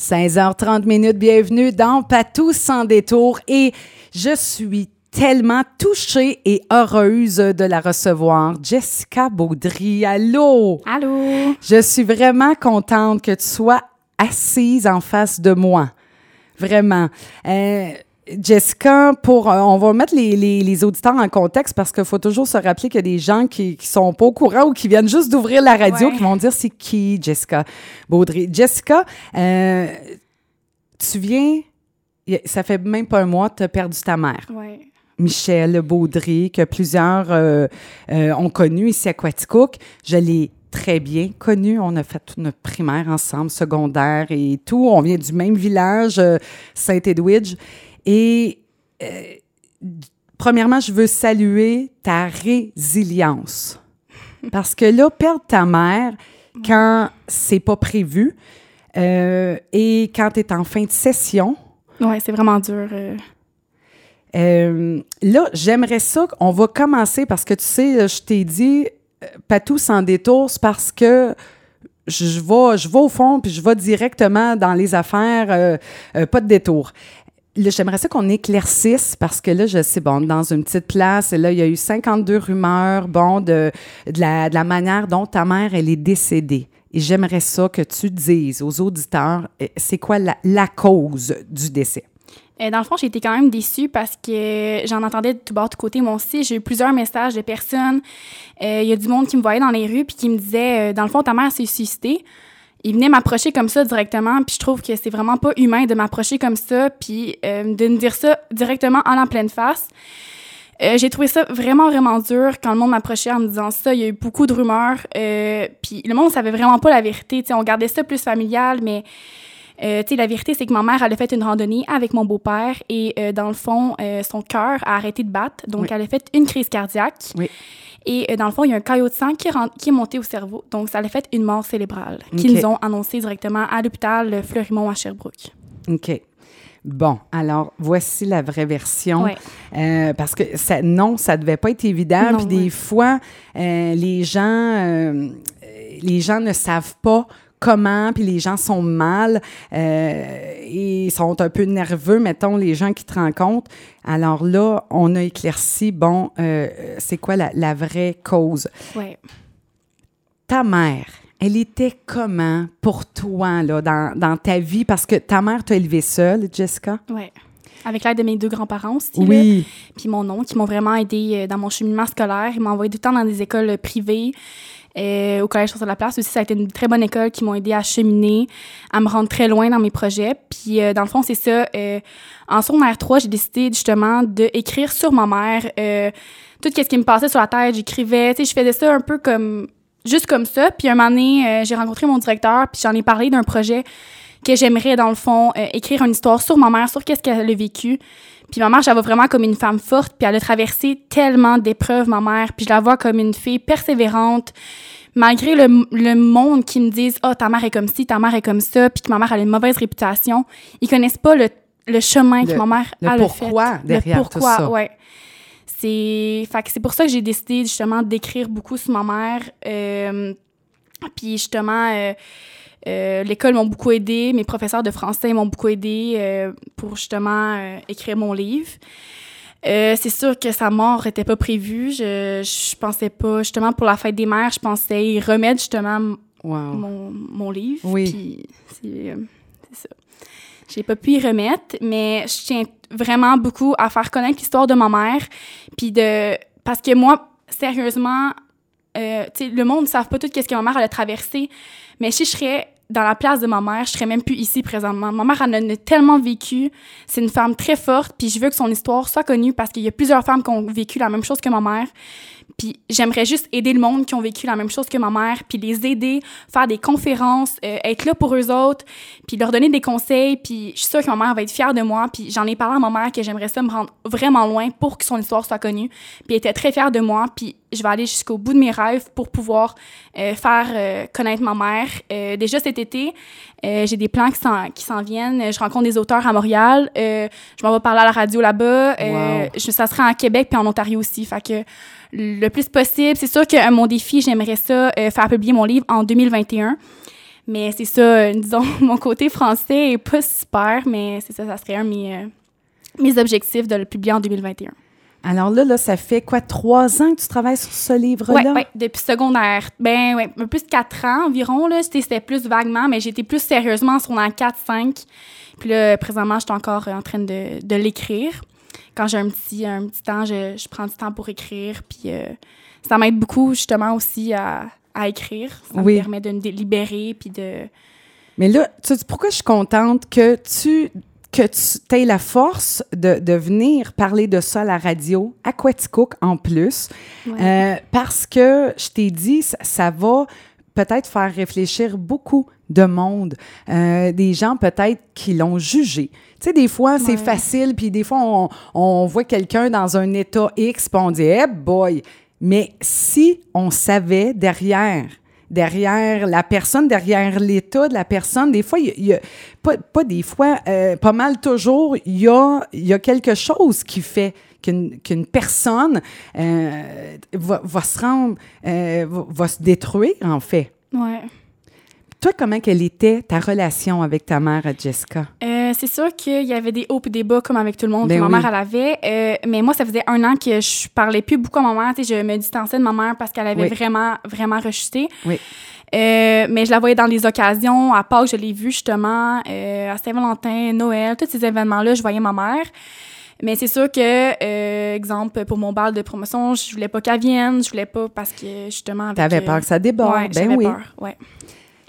16h30 minutes, bienvenue dans Patou sans détour et je suis tellement touchée et heureuse de la recevoir. Jessica Baudry, allô? Allô? Je suis vraiment contente que tu sois assise en face de moi. Vraiment. Euh, Jessica, pour, euh, on va mettre les, les, les, auditeurs en contexte parce qu'il faut toujours se rappeler qu'il y a des gens qui, qui sont pas au courant ou qui viennent juste d'ouvrir la radio Ouais. qui vont dire c'est qui Jessica Baudry? Jessica, euh, tu viens, ça fait même pas un mois tu as perdu ta mère. Ouais. Michel Baudry, que plusieurs euh, euh, ont connu ici à Quaticook. Je l'ai très bien connu. On a fait toute notre primaire ensemble, secondaire et tout. On vient du même village, Saint-Edwidge. Et euh, premièrement, je veux saluer ta résilience. Parce que là, perdre ta mère quand c'est pas prévu euh, et quand tu es en fin de session, Ouais, c'est vraiment dur. euh. euh, là, j'aimerais ça qu'on va commencer parce que tu sais, je t'ai dit, euh, Patou sans détour, c'est parce que je, je vais, je vais au fond puis je vais directement dans les affaires, euh, euh, pas de détour. J'aimerais ça qu'on éclaircisse parce que là, je sais, bon, dans une petite place, et là, il y a eu 52 rumeurs, bon, de, la, manière dont ta mère, elle est décédée. Et j'aimerais ça que tu dises aux auditeurs, euh, c'est quoi la, cause du décès? Euh, dans le fond, j'ai été quand même déçue parce que j'en entendais de tout bord, de côté. Moi aussi, j'ai eu plusieurs messages de personnes. Euh, Il y a du monde qui me voyait dans les rues puis qui me disait, dans le fond, ta mère s'est suicidée. Ils venaient m'approcher comme ça directement, puis je trouve que c'est vraiment pas humain de m'approcher comme ça, puis euh, de me dire ça directement en la pleine face. Euh, j'ai trouvé ça vraiment, vraiment dur quand le monde m'approchait en me disant ça. Il y a eu beaucoup de rumeurs, euh, puis le monde savait vraiment pas la vérité. Sais, on gardait ça plus familial, mais euh, la vérité, c'est que ma mère, elle a fait une randonnée avec mon beau-père et euh, dans le fond, euh, son cœur a arrêté de battre. Donc, Oui. elle a fait une crise cardiaque. Oui. Et euh, dans le fond, il y a un caillot de sang qui, est monté au cerveau. Donc, ça a fait une mort cérébrale qu'ils ont annoncé directement à l'hôpital Fleurimont à Sherbrooke. OK. Bon, alors voici la vraie version. Ouais. Euh, parce que ça, non, ça devait pas être évident. Puis des ouais. fois, euh, les gens, euh, les gens ne savent pas comment, puis les gens sont mal euh, et sont un peu nerveux, mettons, les gens qui te rencontrent. Alors là, on a éclairci, bon, euh, c'est quoi la, la vraie cause? Ouais. ta mère, elle était comment pour toi là, dans, dans ta vie? Parce que ta mère t'a élevé seule, Jessica? Ouais. Avec l'aide de mes deux grands-parents aussi. Oui. puis mon oncle, qui m'ont vraiment aidé euh, dans mon cheminement scolaire. Ils m'ont envoyé tout le temps dans des écoles privées. Euh, au Collège sur la Place aussi, ça a été une très bonne école qui m'ont aidé à cheminer, à me rendre très loin dans mes projets. Puis, euh, dans le fond, c'est ça. euh, en secondaire 3, j'ai décidé justement d'écrire sur ma mère euh, tout ce qui me passait sur la tête. J'écrivais, tu sais, je faisais ça un peu comme juste comme ça. Puis, un moment donné, euh, j'ai rencontré mon directeur, puis j'en ai parlé d'un projet que j'aimerais, dans le fond, euh, écrire une histoire sur ma mère, sur qu'est-ce qu'elle a vécu. Puis ma mère, je la vois vraiment comme une femme forte, puis elle a traversé tellement d'épreuves, ma mère, puis je la vois comme une fille persévérante, malgré le, le monde qui me disent « Ah, ta mère est comme ci, ta mère est comme ça », puis que ma mère a une mauvaise réputation. Ils connaissent pas le, le chemin Le- que ma mère le a pourquoi fait. derrière le tout pourquoi, ça. ouais. C'est fait que c'est pour ça que j'ai décidé justement d'écrire beaucoup sur ma mère. Euh, puis justement, euh, euh, l'école m'ont beaucoup aidé, mes professeurs de français m'ont beaucoup aidé euh, pour justement euh, écrire mon livre. C'est sûr que sa mort était pas prévue. Je, je pensais pas, justement, pour la fête des mères, je pensais y remettre justement Wow. mon, mon livre. Oui. Puis c'est ça. J'ai pas pu y remettre, mais je tiens vraiment beaucoup à faire connaître l'histoire de ma mère. Puis de. Parce que moi, sérieusement, euh, le monde ne savent pas tout ce que ma mère a traversé. Mais si je serais dans la place de ma mère, je serais même plus ici présentement. Ma mère en a tellement vécu. C'est une femme très forte, puis je veux que son histoire soit connue parce qu'il y a plusieurs femmes qui ont vécu la même chose que ma mère. Puis j'aimerais juste aider le monde qui ont vécu la même chose que ma mère, puis les aider, faire des conférences, euh, être là pour eux autres, puis leur donner des conseils. Puis je suis sûre que ma mère va être fière de moi. Puis j'en ai parlé à ma mère que j'aimerais ça me rendre vraiment loin pour que son histoire soit connue. Puis elle était très fière de moi. Puis je vais aller jusqu'au bout de mes rêves pour pouvoir euh, faire euh, connaître ma mère. Euh, déjà cet été, euh, j'ai des plans qui s'en, qui s'en viennent. Je rencontre des auteurs à Montréal. Euh, je m'en vais parler à la radio là-bas. Euh, Wow. ça sera en Québec puis en Ontario aussi. Fait que le plus possible. C'est sûr que mon défi, j'aimerais ça, euh, faire publier mon livre en 2021. Mais c'est ça, euh, disons, mon côté français est pas super, mais c'est ça, ça serait un de mes, euh, mes objectifs de le publier en 2021. Alors là, là, ça fait quoi, trois ans que tu travailles sur ce livre-là? Oui, ouais, depuis secondaire. Ben oui, plus de quatre ans environ. Là, c'était, c'était plus vaguement, mais j'étais plus sérieusement sur la 4-5. Puis là, présentement, je suis encore en train de, de l'écrire. Quand j'ai un petit, un petit temps, je, je prends du temps pour écrire. Puis euh, ça m'aide beaucoup, justement, aussi à, à écrire. Ça Oui. me permet de me libérer, puis de... Mais là, tu sais pourquoi je suis contente que tu que tu aies la force de, de venir parler de ça à la radio, à Quaticook en plus, Ouais. Euh, parce que je t'ai dit, ça, ça va peut-être faire réfléchir beaucoup de monde, Euh, des gens peut-être qui l'ont jugé. Tu sais, des fois, c'est Ouais. facile, puis des fois, on, on voit quelqu'un dans un état X, puis on dit, eh boy! Mais si on savait derrière, derrière la personne, derrière l'état de la personne, des fois, il y a, il y a- pas, pas des fois, euh, pas mal toujours, il y a, y a quelque chose qui fait qu'une personne euh, va, va se rendre, euh, va, va se détruire, en fait. Ouais. Toi, comment quelle était ta relation avec ta mère, Jessica? Euh, c'est sûr qu'il y avait des hauts et des bas, comme avec tout le monde, Ben ma oui. mère, elle avait. Euh, mais moi, ça faisait un an que je parlais plus beaucoup à ma mère. Je me distançais de ma mère parce qu'elle avait Oui. vraiment, vraiment rechuté. Oui. Euh, mais je la voyais dans les occasions. À Pâques, je l'ai vue justement. À Saint-Valentin, Noël, tous ces événements-là, je voyais ma mère. Mais c'est sûr que, euh, exemple, pour mon bal de promotion, je voulais pas qu'elle vienne. Je voulais pas parce que, justement... T'avais euh, peur que ça déborde? Ouais, ben j'avais oui. peur, ouais.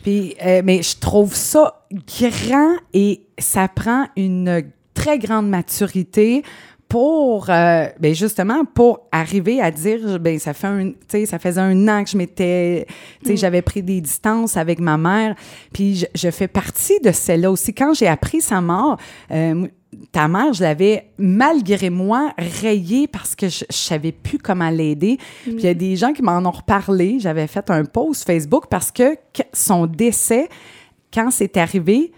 Puis, euh, mais je trouve ça grand et ça prend une très grande maturité pour, euh, ben justement, pour arriver à dire, ben ça fait un, ça faisait un an que je m'étais, Mm. j'avais pris des distances avec ma mère, puis je, je fais partie de celle-là aussi. Quand j'ai appris sa mort, euh, ta mère, je l'avais, malgré moi, rayée parce que je, je savais plus comment l'aider. Puis il y a des gens qui m'en ont reparlé. J'avais fait un post Facebook parce que son décès, quand c'est arrivé,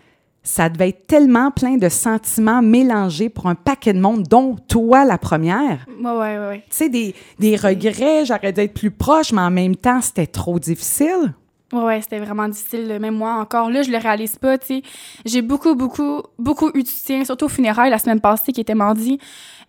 ça devait être tellement plein de sentiments mélangés pour un paquet de monde, dont toi, la première. Ouais, ouais, ouais. Tu sais, des, des regrets, j'aurais dû être plus proche, mais en même temps, c'était trop difficile. Ouais, c'était vraiment difficile. Même moi, encore là, je le réalise pas, tu sais. J'ai beaucoup, beaucoup, beaucoup eu de soutien, surtout au funérailles la semaine passée, qui était mardi.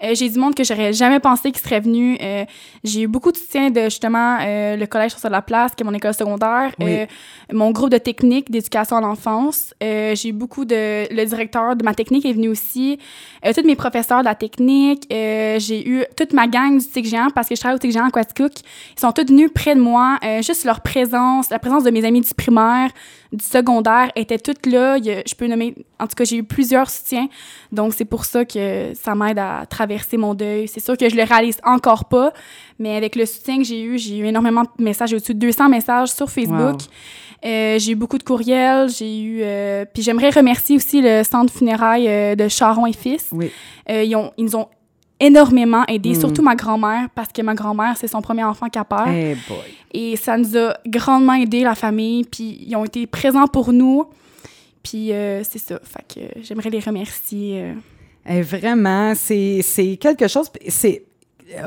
Euh, j'ai du monde que j'aurais jamais pensé qui serait venu. Euh, j'ai eu beaucoup de soutien de, justement, euh, le collège sur la place, qui est mon école secondaire. Oui. Euh, mon groupe de technique d'éducation à l'enfance. Euh, j'ai eu beaucoup de... Le directeur de ma technique est venu aussi. Tous mes professeurs de la technique. J'ai eu toute ma gang du TIC géant, parce que je travaille au TIC géant à Quaticook. Ils sont tous venus près de moi. Juste leur présence, la présence de mes amis du primaire, du secondaire, était toute là. Je peux nommer... En tout cas, j'ai eu plusieurs soutiens. Donc, c'est pour ça que ça m'aide à traverser mon deuil. C'est sûr que je le réalise encore pas, mais avec le soutien que j'ai eu, j'ai eu énormément de messages, j'ai eu au-dessus de 200 messages sur Facebook. Wow. Euh, j'ai eu beaucoup de courriels, j'ai eu... euh, puis j'aimerais remercier aussi le centre funérailles euh, de Charon et Fils. Oui. Euh, ils, ont, ils nous ont énormément aidés, Mm. surtout ma grand-mère, parce que ma grand-mère, c'est son premier enfant perd. Eh boy. Et ça nous a grandement aidé, la famille. Puis ils ont été présents pour nous. Puis euh, c'est ça. Fait que euh, j'aimerais les remercier. euh. Eh, vraiment, c'est quelque chose. C'est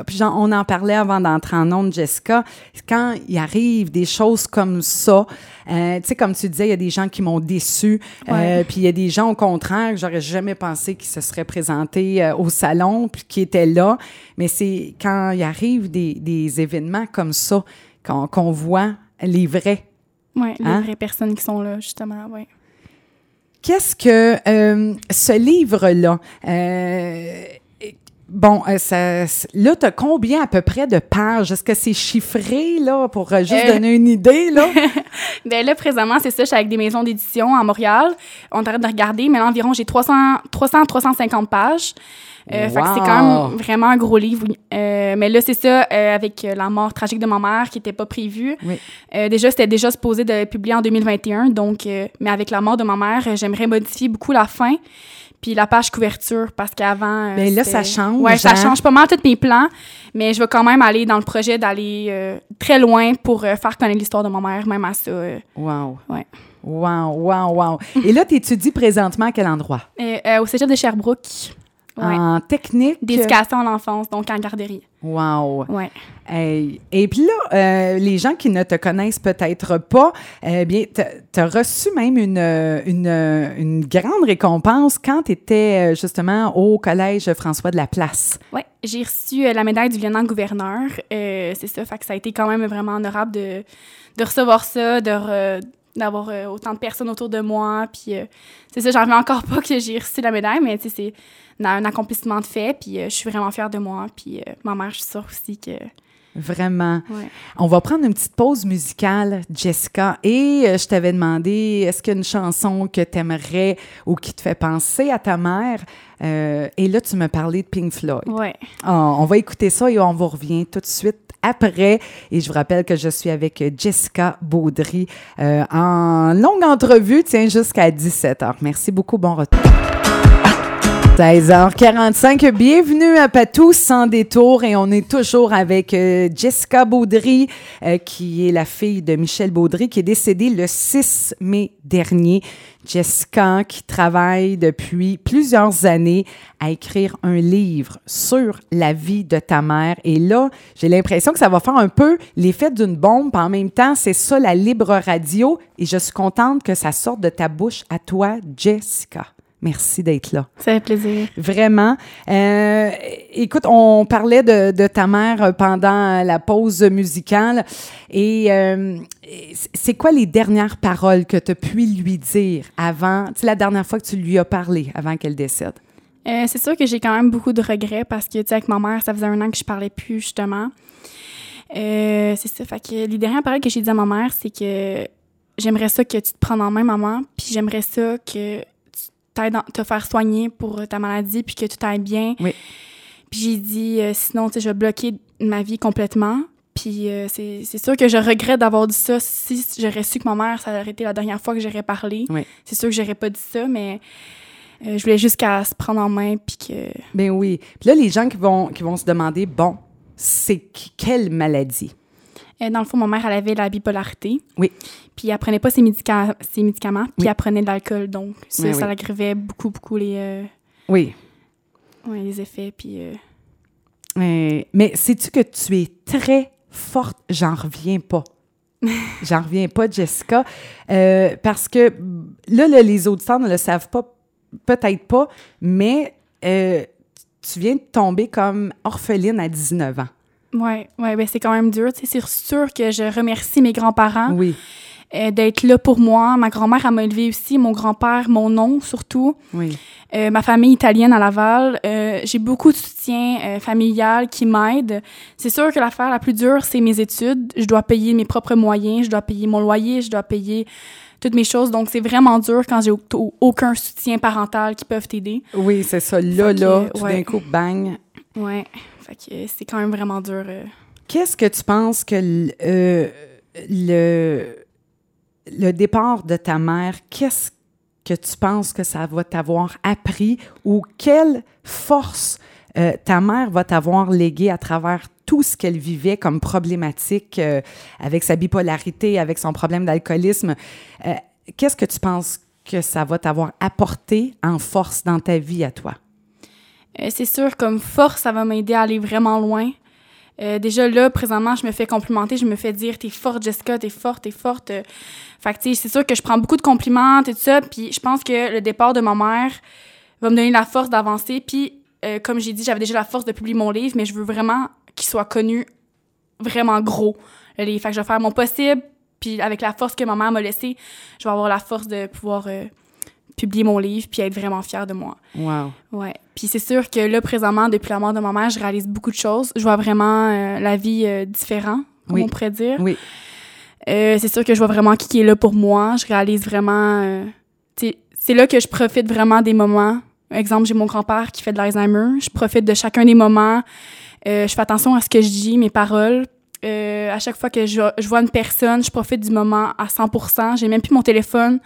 puis j'en- on en parlait avant d'entrer en onde, Jessica. Quand il arrive des choses comme ça, euh, tu sais, comme tu disais, il y a des gens qui m'ont déçu. euh, puis il y a des gens, au contraire, que j'aurais jamais pensé qu'ils se seraient présentés euh, au salon, puis qui étaient là. Mais c'est quand il arrive des, des événements comme ça qu'on voit les vrais. Ouais, les Hein? vraies personnes qui sont là, justement. Ouais. Qu'est-ce que euh, ce livre-là, euh, bon, euh, ça, là, tu as combien à peu près de pages? Est-ce que c'est chiffré, là, pour euh, juste Euh. donner une idée, là? Ben là, présentement, c'est ça. Je suis avec des maisons d'édition à Montréal. On arrête de regarder, mais là, environ, j'ai 300, 300 350 pages. Euh, Fait que c'est Wow! quand même vraiment un gros livre. mais là, c'est ça, avec la mort tragique de ma mère qui n'était pas prévue. Oui. Déjà, c'était déjà supposé de publier en 2021. Donc, mais avec la mort de ma mère, j'aimerais modifier beaucoup la fin. Puis la page couverture, parce qu'avant. euh, Ben là, ça change, Ouais, ça hein? change pas mal tous mes plans. Mais je vais quand même aller dans le projet d'aller euh, très loin pour euh, faire connaître l'histoire de ma mère, même à ça. Wow. Ouais. Wow, wow, wow. Et là, tu étudies présentement à quel endroit? Au cégep de Sherbrooke. Ouais. en technique. D'éducation à l'enfance, donc en garderie. Wow. Ouais. Hey. Et puis là, euh, les gens qui ne te connaissent peut-être pas, eh bien, tu as reçu même une, une, une grande récompense quand tu étais justement au Collège François de la Place. Oui, j'ai reçu euh, la médaille du lieutenant-gouverneur. Euh, c'est ça, fait que ça a été quand même vraiment honorable de, de recevoir ça, de re- d'avoir euh, autant de personnes autour de moi. Puis euh, c'est ça, j'en reviens encore pas que j'ai reçu la médaille, mais tu sais, c'est un accomplissement de fait. Puis euh, je suis vraiment fière de moi. Puis euh, ma mère, je suis sûre aussi que. Vraiment. Ouais. On va prendre une petite pause musicale, Jessica. Et je t'avais demandé, est-ce qu'il y a une chanson que tu aimerais ou qui te fait penser à ta mère? Et là, tu me parlais de Pink Floyd. Ouais. Ah, on va écouter ça et on vous revient tout de suite après. Et je vous rappelle que je suis avec Jessica Baudry euh, en longue entrevue, tiens, jusqu'à 17h. Merci beaucoup, bon retour. 16h45, bienvenue à Patou sans détour et on est toujours avec euh, Jessica Baudry, euh, qui est la fille de Michel Baudry, qui est décédée le 6 mai dernier. Jessica qui travaille depuis plusieurs années à écrire un livre sur la vie de ta mère. Et là, j'ai l'impression que ça va faire un peu l'effet d'une bombe. En même temps, c'est ça la libre radio et je suis contente que ça sorte de ta bouche à toi, Jessica. Merci d'être là. Ça fait plaisir. Vraiment. Euh, écoute, on parlait de, de, ta mère pendant la pause musicale. Et euh, c'est quoi les dernières paroles que tu as pu lui dire avant, tu sais, la dernière fois que tu lui as parlé avant qu'elle décède? Euh, c'est sûr que j'ai quand même beaucoup de regrets parce que, tu sais, avec ma mère, ça faisait un an que je parlais plus, justement. Euh, c'est ça. Fait que les dernières paroles que j'ai dit à ma mère, c'est que j'aimerais ça que tu te prennes en main, maman, puis j'aimerais ça que te faire soigner pour ta maladie, puis que tout aille bien. Oui. Puis j'ai dit, euh, sinon, tu sais, je vais bloquer ma vie complètement. Puis euh, c'est sûr que je regrette d'avoir dit ça. Si j'aurais su que ma mère, ça aurait été la dernière fois que j'aurais parlé, Oui. c'est sûr que j'aurais pas dit ça, mais euh, je voulais juste qu'elle se prenne en main, puis que... Ben oui. Puis là, les gens qui vont, qui vont se demander, bon, c'est quelle maladie? Euh, dans le fond, ma mère, elle avait la bipolarité. Oui. Puis elle prenait pas ses, médica- ses médicaments, puis Oui. elle prenait de l'alcool. Donc, ça, Oui, ça oui. l'aggravait beaucoup, beaucoup les, euh, Oui. ouais, les effets. Puis, euh, mais sais-tu que tu es très forte? J'en reviens pas. J'en reviens pas, Jessica. Euh, parce que là, là, les auditeurs ne le savent pas, peut-être pas, mais tu viens de tomber comme orpheline à 19 ans. Ouais, ouais, ben c'est quand même dur. C'est sûr que je remercie mes grands-parents Oui, euh, d'être là pour moi. Ma grand-mère, elle m'a élevée aussi. Mon grand-père, mon oncle surtout. oui. Euh, ma famille italienne à Laval. Euh, j'ai beaucoup de soutien familial qui m'aide. C'est sûr que l'affaire la plus dure, c'est mes études. Je dois payer mes propres moyens, je dois payer mon loyer, je dois payer toutes mes choses. Donc, c'est vraiment dur quand j'ai au- aucun soutien parental qui peuvent t'aider. Oui, c'est ça. Là, là, tout ouais. d'un coup, bang. Ouais. Euh, c'est quand même vraiment dur. euh. Qu'est-ce que tu penses que euh, le, le départ de ta mère, qu'est-ce que tu penses que ça va t'avoir appris ou quelle force ta mère va t'avoir légué à travers tout ce qu'elle vivait comme problématique avec sa bipolarité, avec son problème d'alcoolisme? Qu'est-ce que tu penses que ça va t'avoir apporté en force dans ta vie à toi? Euh, c'est sûr, comme force, ça va m'aider à aller vraiment loin. Euh, déjà là, présentement, je me fais complimenter, je me fais dire t'es forte, Jessica, t'es forte, t'es forte. Euh, Fait que c'est sûr que je prends beaucoup de compliments, tout ça. Puis je pense que le départ de ma mère va me donner la force d'avancer. Puis comme j'ai dit, j'avais déjà la force de publier mon livre, mais je veux vraiment qu'il soit connu vraiment gros, le livre. Fait que je vais faire mon possible. Puis avec la force que ma mère m'a laissée, je vais avoir la force de pouvoir publier mon livre puis être vraiment fière de moi. Wow. Ouais. Puis c'est sûr que là, présentement, depuis la mort de ma mère, je réalise beaucoup de choses. Je vois vraiment euh, la vie euh, différente, comme Oui. on pourrait dire. Oui. Euh, c'est sûr que je vois vraiment qui qui est là pour moi. Je réalise vraiment... c'est là que je profite vraiment des moments. Exemple, j'ai mon grand-père qui fait de l'Alzheimer. Je profite de chacun des moments. Je fais attention à ce que je dis, mes paroles. Euh, à chaque fois que je, je vois une personne, je profite du moment à 100% J'ai même plus mon téléphone.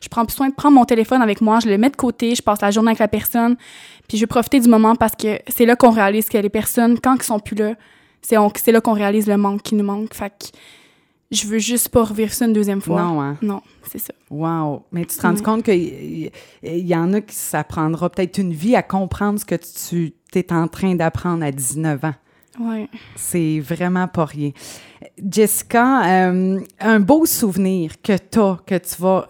Je prends plus soin de prendre mon téléphone avec moi. Je le mets de côté. Je passe la journée avec la personne. Puis je vais profiter du moment parce que c'est là qu'on réalise que les personnes, quand ils sont plus là, c'est là qu'on réalise le manque qui nous manque. Fait que je veux juste pas revivre ça une deuxième fois. Non, hein? Non, c'est ça. Wow. Mais tu te rends compte qu'il y, en a qui ça prendra peut-être une vie à comprendre ce que tu es en train d'apprendre à 19 ans? Ouais. C'est vraiment pas rien. Jessica, euh, un beau souvenir que tu as, que tu vas,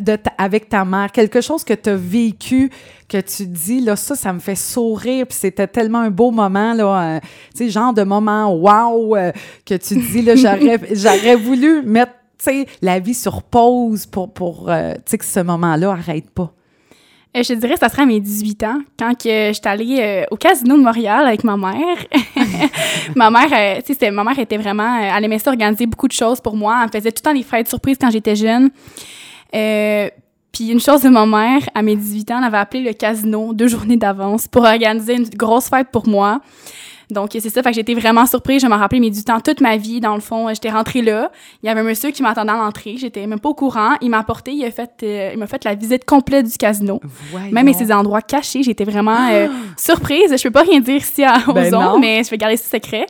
de ta- avec ta mère, quelque chose que tu as vécu, que tu dis, là, ça, ça me fait sourire, puis c'était tellement un beau moment, là, euh, tu sais, genre de moment wow, euh, que tu dis, là, j'aurais, voulu mettre, tu sais, la vie sur pause pour, pour tu sais, que ce moment-là arrête pas. Euh, je te dirais ça serait à mes 18 ans, quand que j'étais allée euh, au casino de Montréal avec ma mère. ma mère, euh, tu sais, ma mère était vraiment... elle aimait ça organiser beaucoup de choses pour moi. Elle me faisait tout le temps des fêtes surprises quand j'étais jeune. Puis une chose de ma mère, à mes 18 ans, elle avait appelé le casino deux journées d'avance pour organiser une grosse fête pour moi. Donc, c'est ça. Fait que j'étais vraiment surprise. Je m'en rappelais mes 18 ans toute ma vie. Dans le fond, j'étais rentrée là. Il y avait un monsieur qui m'attendait à l'entrée. J'étais même pas au courant. Il m'a apporté, il a fait, euh, il m'a fait la visite complète du casino. Même à ces endroits cachés, j'étais vraiment euh, surprise. Je peux pas rien dire ici à, aux Ben mais je vais garder ce secret.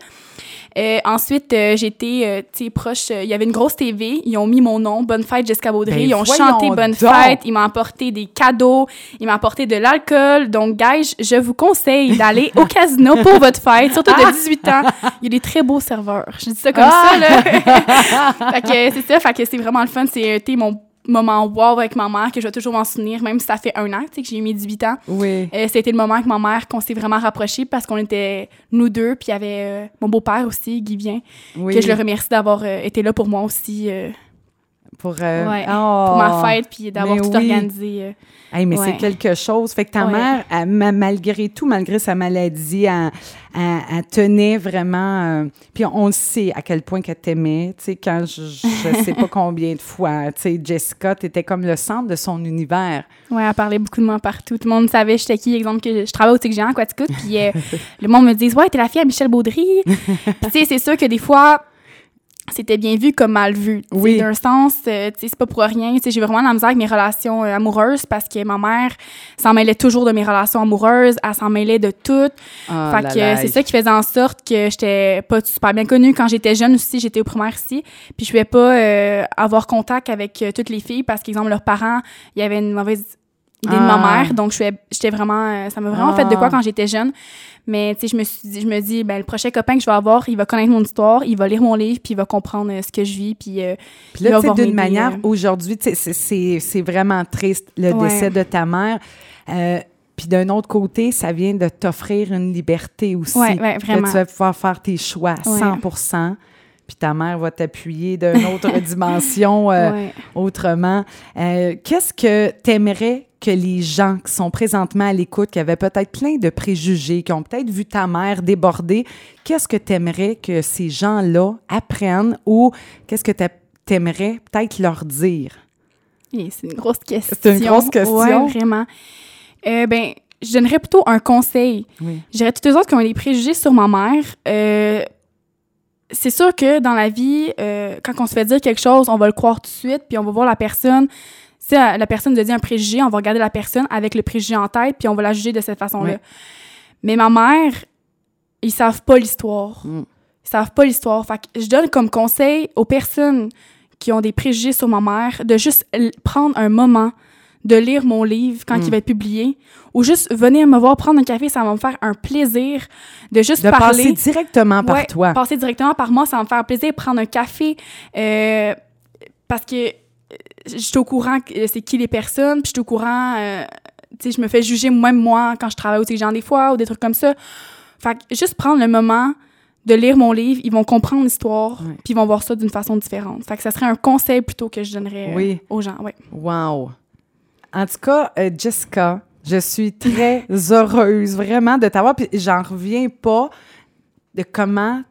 Euh, ensuite, euh, j'étais, euh, tu sais, proche. euh, Il y avait une grosse TV. Ils ont mis mon nom, Bonne fête Jessica Baudry. Ben ils ont chanté Bonne donc. fête. Ils m'ont apporté des cadeaux. Ils m'ont apporté de l'alcool. Donc, guys, je vous conseille d'aller au casino pour votre fête, surtout de 18 ans. Il y a des très beaux serveurs. Je dis ça comme Ah! ça, là. fait que c'est ça. Fait que c'est vraiment le fun. Sais, mon moment wow avec ma mère que je vais toujours m'en souvenir, même si ça fait un an, tu sais, que j'ai eu mes 18 ans. Oui. Euh, c'était le moment avec ma mère qu'on s'est vraiment rapprochés parce qu'on était nous deux, puis il y avait euh, mon beau-père aussi, Guy Vien, oui. que je le remercie d'avoir euh, été là pour moi aussi euh, Pour, euh, Ouais. oh. pour ma fête, puis d'avoir tout oui. organisé. euh. Hey, mais Ouais. c'est quelque chose. Fait que ta Ouais. mère, elle, malgré tout, malgré sa maladie, elle, elle- elle tenait vraiment. euh, puis on le sait à quel point qu'elle t'aimait. Tu sais, quand je, je sais pas combien de fois, tu sais, Jessica, t'étais comme le centre de son univers. Ouais, elle parlait beaucoup de moi partout. Tout le monde savait j'étais qui. Exemple, que je travaille au Tic Géant Quaticook, puis euh, le monde me dit « Ouais, t'es la fille à Michel Baudry. » tu sais, c'est sûr que des fois, c'était bien vu comme mal vu. Oui. D'un sens, euh, tu sais, c'est pas pour rien. Tu sais, j'ai vraiment de la misère avec mes relations euh, amoureuses parce que ma mère s'en mêlait toujours de mes relations amoureuses. Elle s'en mêlait de toutes. Ah fait que c'est ça qui faisait en sorte que j'étais pas super bien connue quand j'étais jeune aussi. J'étais au primaire ici. Puis je pouvais pas euh, avoir contact avec euh, toutes les filles parce qu'exemple, leurs parents, il y avait une mauvaise idée de Ah. ma mère. Donc, j'étais vraiment... euh, ça m'a vraiment fait de Ah. quoi quand j'étais jeune. Mais, tu sais, je me suis dit, je me dis, ben, le prochain copain que je vais avoir, il va connaître mon histoire, il va lire mon livre, puis il va comprendre euh, ce que je vis, puis... euh, Puis là, tu sais, d'une manière, euh. aujourd'hui, tu sais, c'est- vraiment triste, le Ouais. décès de ta mère. Euh, puis d'un autre côté, ça vient de t'offrir une liberté aussi. Ouais, Que vraiment. tu vas pouvoir faire tes choix à Ouais. 100 Puis ta mère va t'appuyer d'une autre dimension euh, ouais. autrement. Euh, Qu'est-ce que t'aimerais que les gens qui sont présentement à l'écoute, qui avaient peut-être plein de préjugés, qui ont peut-être vu ta mère déborder, qu'est-ce que t'aimerais que ces gens-là apprennent ou qu'est-ce que t'a- t'aimerais peut-être leur dire? Et C'est une grosse question. C'est une grosse question. Ouais, vraiment. Euh, ben, je donnerais plutôt un conseil. Oui. Je dirais toutes les autres qui ont des préjugés sur ma mère. euh, c'est sûr que dans la vie, euh, quand on se fait dire quelque chose, on va le croire tout de suite, puis on va voir la personne. Si euh, la personne nous dit un préjugé, on va regarder la personne avec le préjugé en tête, puis on va la juger de cette façon-là. Ouais. Mais ma mère, ils savent pas l'histoire. Mm. Ils savent pas l'histoire. Fait que je donne comme conseil aux personnes qui ont des préjugés sur ma mère de juste prendre un moment de lire mon livre quand Mm. il va être publié ou juste venir me voir prendre un café, ça va me faire un plaisir de juste De parler. passer directement par Ouais, toi. Passer directement par moi, ça va me faire plaisir prendre un café euh, parce que je suis au courant c'est qui les personnes, puis je suis au courant, euh, tu sais, je me fais juger même moi quand je travaille au gens des fois ou des trucs comme ça. Fait que juste prendre le moment de lire mon livre, ils vont comprendre l'histoire, puis ils vont voir ça d'une façon différente. Fait que ça serait un conseil plutôt que je donnerais euh, Oui. aux gens. Ouais. Wow. En tout cas, euh, Jessica, je suis très heureuse vraiment de t'avoir. Puis j'en reviens pas de comment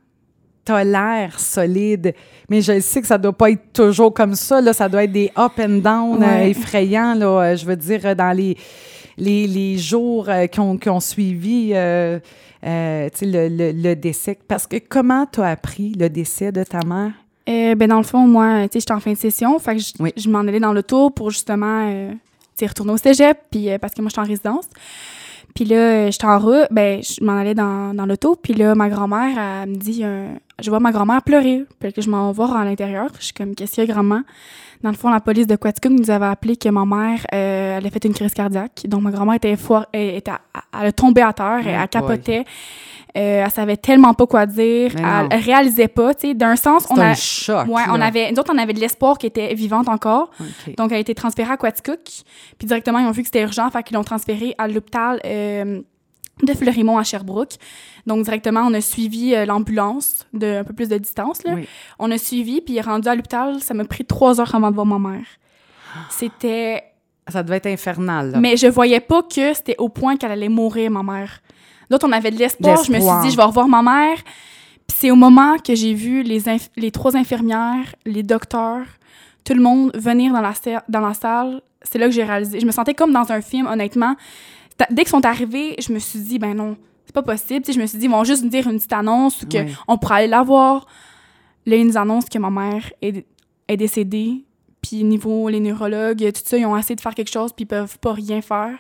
l'air solide. Mais je sais que ça doit pas être toujours comme ça. Là. Ça doit être des up and down euh, effrayants. Là. Euh, Je veux dire, euh, dans les, les, les jours euh, qui, ont, qui ont suivi euh, tu le, le, le décès. Parce que comment t'as appris le décès de ta mère? Euh, ben dans le fond, moi, tu j'étais en fin de session, fait que je, Oui. je m'en allais dans l'auto pour justement, tu retourner au cégep, puis parce que moi, j'étais en résidence. Puis là, j'étais en route, ben, je m'en allais dans, dans l'auto, puis là, ma grand-mère, elle me dit, je vois ma grand-mère pleurer. Puis que je m'en vais à l'intérieur. Je suis comme, qu'est-ce qu'il y a, grand-mère? Dans le fond, la police de Quaticook nous avait appelé que ma mère, euh, elle a fait une crise cardiaque. Donc, ma grand-mère était foire, elle, était, elle a tombé à terre, Oh elle boy. capotait. Euh, elle savait tellement pas quoi dire. Elle, elle réalisait pas, tu sais. D'un sens, on un a... choc. Ouais, on avait, nous autres, on avait de l'espoir qu'elle était vivante encore. Donc, elle a été transférée à Quaticook. Puis directement, ils ont vu que c'était urgent, fait qu'ils l'ont transférée à l'hôpital euh, de Fleurimont à Sherbrooke. Donc, directement, on a suivi euh, l'ambulance de un peu plus de distance. Là. Oui. On a suivi, puis rendu à l'hôpital, ça m'a pris trois heures avant de voir ma mère. C'était... Ça devait être infernal. Là. Mais je voyais pas que c'était au point qu'elle allait mourir, ma mère. D'autres, on avait de l'espoir. Je me suis dit, je vais revoir ma mère. Puis c'est au moment que j'ai vu les, les trois infirmières, les docteurs, tout le monde venir dans la, sa- dans la salle. C'est là que j'ai réalisé. Je me sentais comme dans un film, honnêtement. Dès qu'ils sont arrivés, je me suis dit, ben non, c'est pas possible. Je me suis dit, ils vont juste nous dire une petite annonce ou qu'on Oui. pourrait aller la voir. Là, ils nous annoncent que ma mère est, est décédée. Puis niveau les neurologues, tout ça, ils ont essayé de faire quelque chose, puis ils peuvent pas rien faire.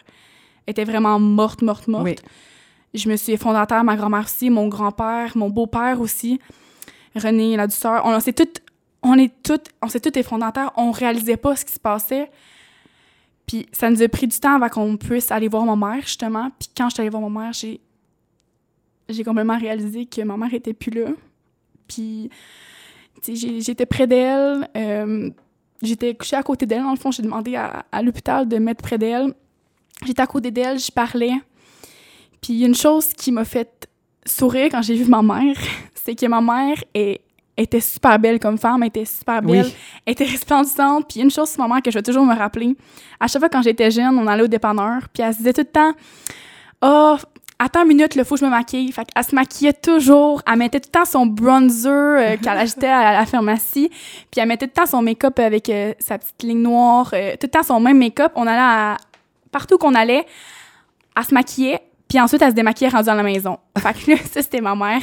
Elle était vraiment morte, morte, morte. Oui. Je me suis effondrée à terre, ma grand-mère aussi, mon grand-père, mon beau-père aussi, René, la douceur. On, s'est toutes, on est toutes, on s'est toutes terre. On réalisait pas ce qui se passait. Puis ça nous a pris du temps avant qu'on puisse aller voir ma mère, justement. Puis quand je allée voir ma mère, j'ai, j'ai complètement réalisé que ma mère était plus là. Puis, j'étais près d'elle. euh, j'étais couchée à côté d'elle. Dans le fond, j'ai demandé à, l'hôpital de me mettre près d'elle. J'étais à côté d'elle, je parlais. Puis une chose qui m'a fait sourire quand j'ai vu ma mère, c'est que ma mère est- était super belle comme femme, elle était super belle, Oui. elle était resplendissante. Puis une chose ma mère que je vais toujours me rappeler. À chaque fois quand j'étais jeune, on allait au dépanneur, puis elle se disait tout le temps « Oh, attends une minute, il faut que je me maquille. » Fait qu'elle se maquillait toujours, elle mettait tout le temps son bronzer euh, qu'elle achetait à la pharmacie, puis elle mettait tout le temps son make-up avec euh, sa petite ligne noire, euh, tout le temps son même make-up. On allait à... Partout qu'on allait, elle se maquillait, puis ensuite, elle se démaquillait rendue à la maison. Fait que là, ça, c'était ma mère.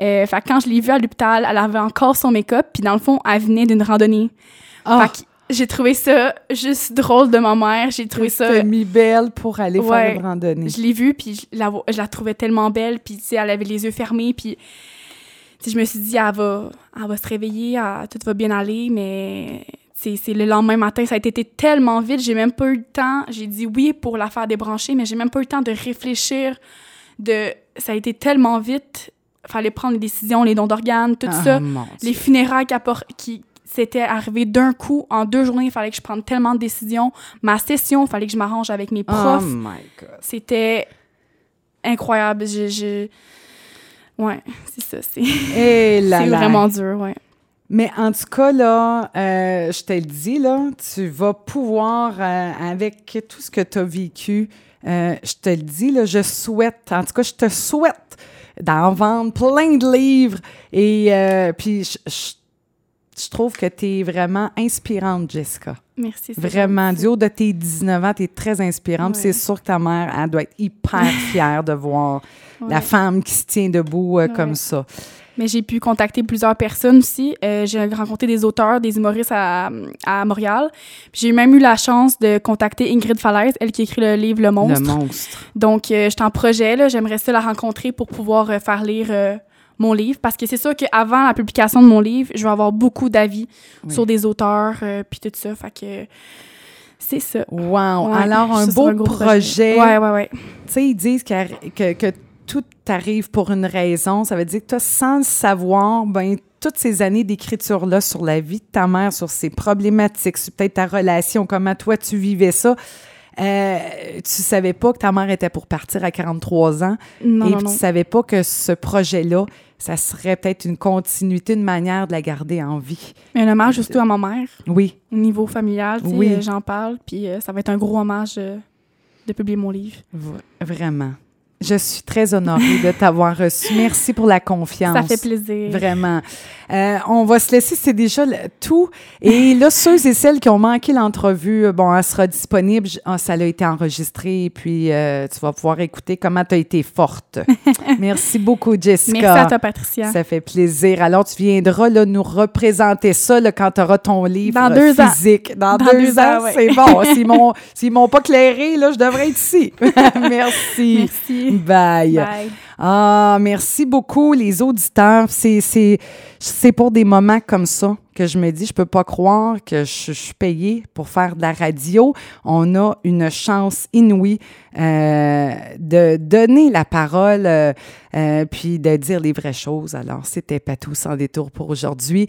Euh, fait que quand je l'ai vue à l'hôpital, elle avait encore son make-up, puis dans le fond, elle venait d'une randonnée. Fait que j'ai trouvé ça juste drôle de ma mère. J'ai trouvé ça... t'as mis belle pour aller Ouais. faire une randonnée. Je l'ai vue, puis je la, vo- je la trouvais tellement belle, puis tu sais, elle avait les yeux fermés, puis tu sais, je me suis dit, elle va, elle va se réveiller, elle- tout va bien aller, mais c'est le lendemain matin, ça a été tellement vite, j'ai même pas eu le temps, j'ai dit oui pour la faire débrancher, mais j'ai même pas eu le temps de réfléchir, de, ça a été tellement vite, fallait prendre les décisions, les dons d'organes, tout Ah, ça, les funérailles qui, qui s'étaient arrivées d'un coup, en deux journées, il fallait que je prenne tellement de décisions, ma session, il fallait que je m'arrange avec mes Oh profs, my God. c'était incroyable. Je, je... Ouais, c'est ça. C'est là. vraiment dur, ouais. Mais en tout cas, là, euh, je te le dis, là, tu vas pouvoir, euh, avec tout ce que tu as vécu, euh, je te le dis, là, je souhaite, en tout cas, je te souhaite d'en vendre plein de livres. Et puis, je, je- je trouve que tu es vraiment inspirante, Jessica. Merci. Vraiment, du haut de tes 19 ans, tu es très inspirante. Ouais. C'est sûr que ta mère, elle doit être hyper fière de voir la femme qui se tient debout comme ça. Mais j'ai pu contacter plusieurs personnes aussi. Euh, j'ai rencontré des auteurs, des humoristes à, à Montréal. J'ai même eu la chance de contacter Ingrid Falaise, elle qui écrit le livre Le Monstre. Le monstre. Donc, euh, j'étais en projet, là. J'aimerais ça la rencontrer pour pouvoir euh, faire lire euh, mon livre. Parce que c'est sûr qu'avant la publication de mon livre, je vais avoir beaucoup d'avis Oui. sur des auteurs, euh, puis tout ça. Fait que c'est ça. Wow! Ouais, Alors, un beau gros projet. Ouais, ouais, ouais. Tu sais, ils disent qu'à- que, que tout arrive pour une raison. Ça veut dire que toi, sans le savoir, ben, toutes ces années d'écriture-là sur la vie de ta mère, sur ses problématiques, sur peut-être ta relation, comment toi tu vivais ça, euh, tu savais pas que ta mère était pour partir à 43 ans Non, et non, puis non. tu savais pas que ce projet-là, ça serait peut-être une continuité, une manière de la garder en vie. Mais un hommage surtout à ma mère, Oui, au niveau familial, tu sais, Oui. euh, j'en parle, puis euh, ça va être un gros hommage euh, de publier mon livre. vraiment. Je suis très honorée de t'avoir reçu. Merci pour la confiance. Ça fait plaisir. Vraiment. Euh, on va se laisser, c'est déjà le- tout. Et là, ceux et celles qui ont manqué l'entrevue, euh, bon, elle sera disponible. Ah, ça a été enregistré, et puis euh, tu vas pouvoir écouter comment tu as été forte. Merci beaucoup, Jessica. Merci à toi, Patricia. Ça fait plaisir. Alors, tu viendras là, nous représenter ça là, quand tu auras ton livre Dans deux ans. physique. Dans, Dans deux, deux ans, ans, ouais. c'est bon. S'ils s'ils m'ont pas clairé, là, je devrais être ici. Merci. Merci. Bye. Bye. Ah, merci beaucoup, les auditeurs. C'est, c'est, c'est pour des moments comme ça que je me dis, je peux pas croire que je, suis payée pour faire de la radio. On a une chance inouïe euh, de donner la parole, euh, euh, puis de dire les vraies choses. Alors, c'était pas tout sans détour pour aujourd'hui.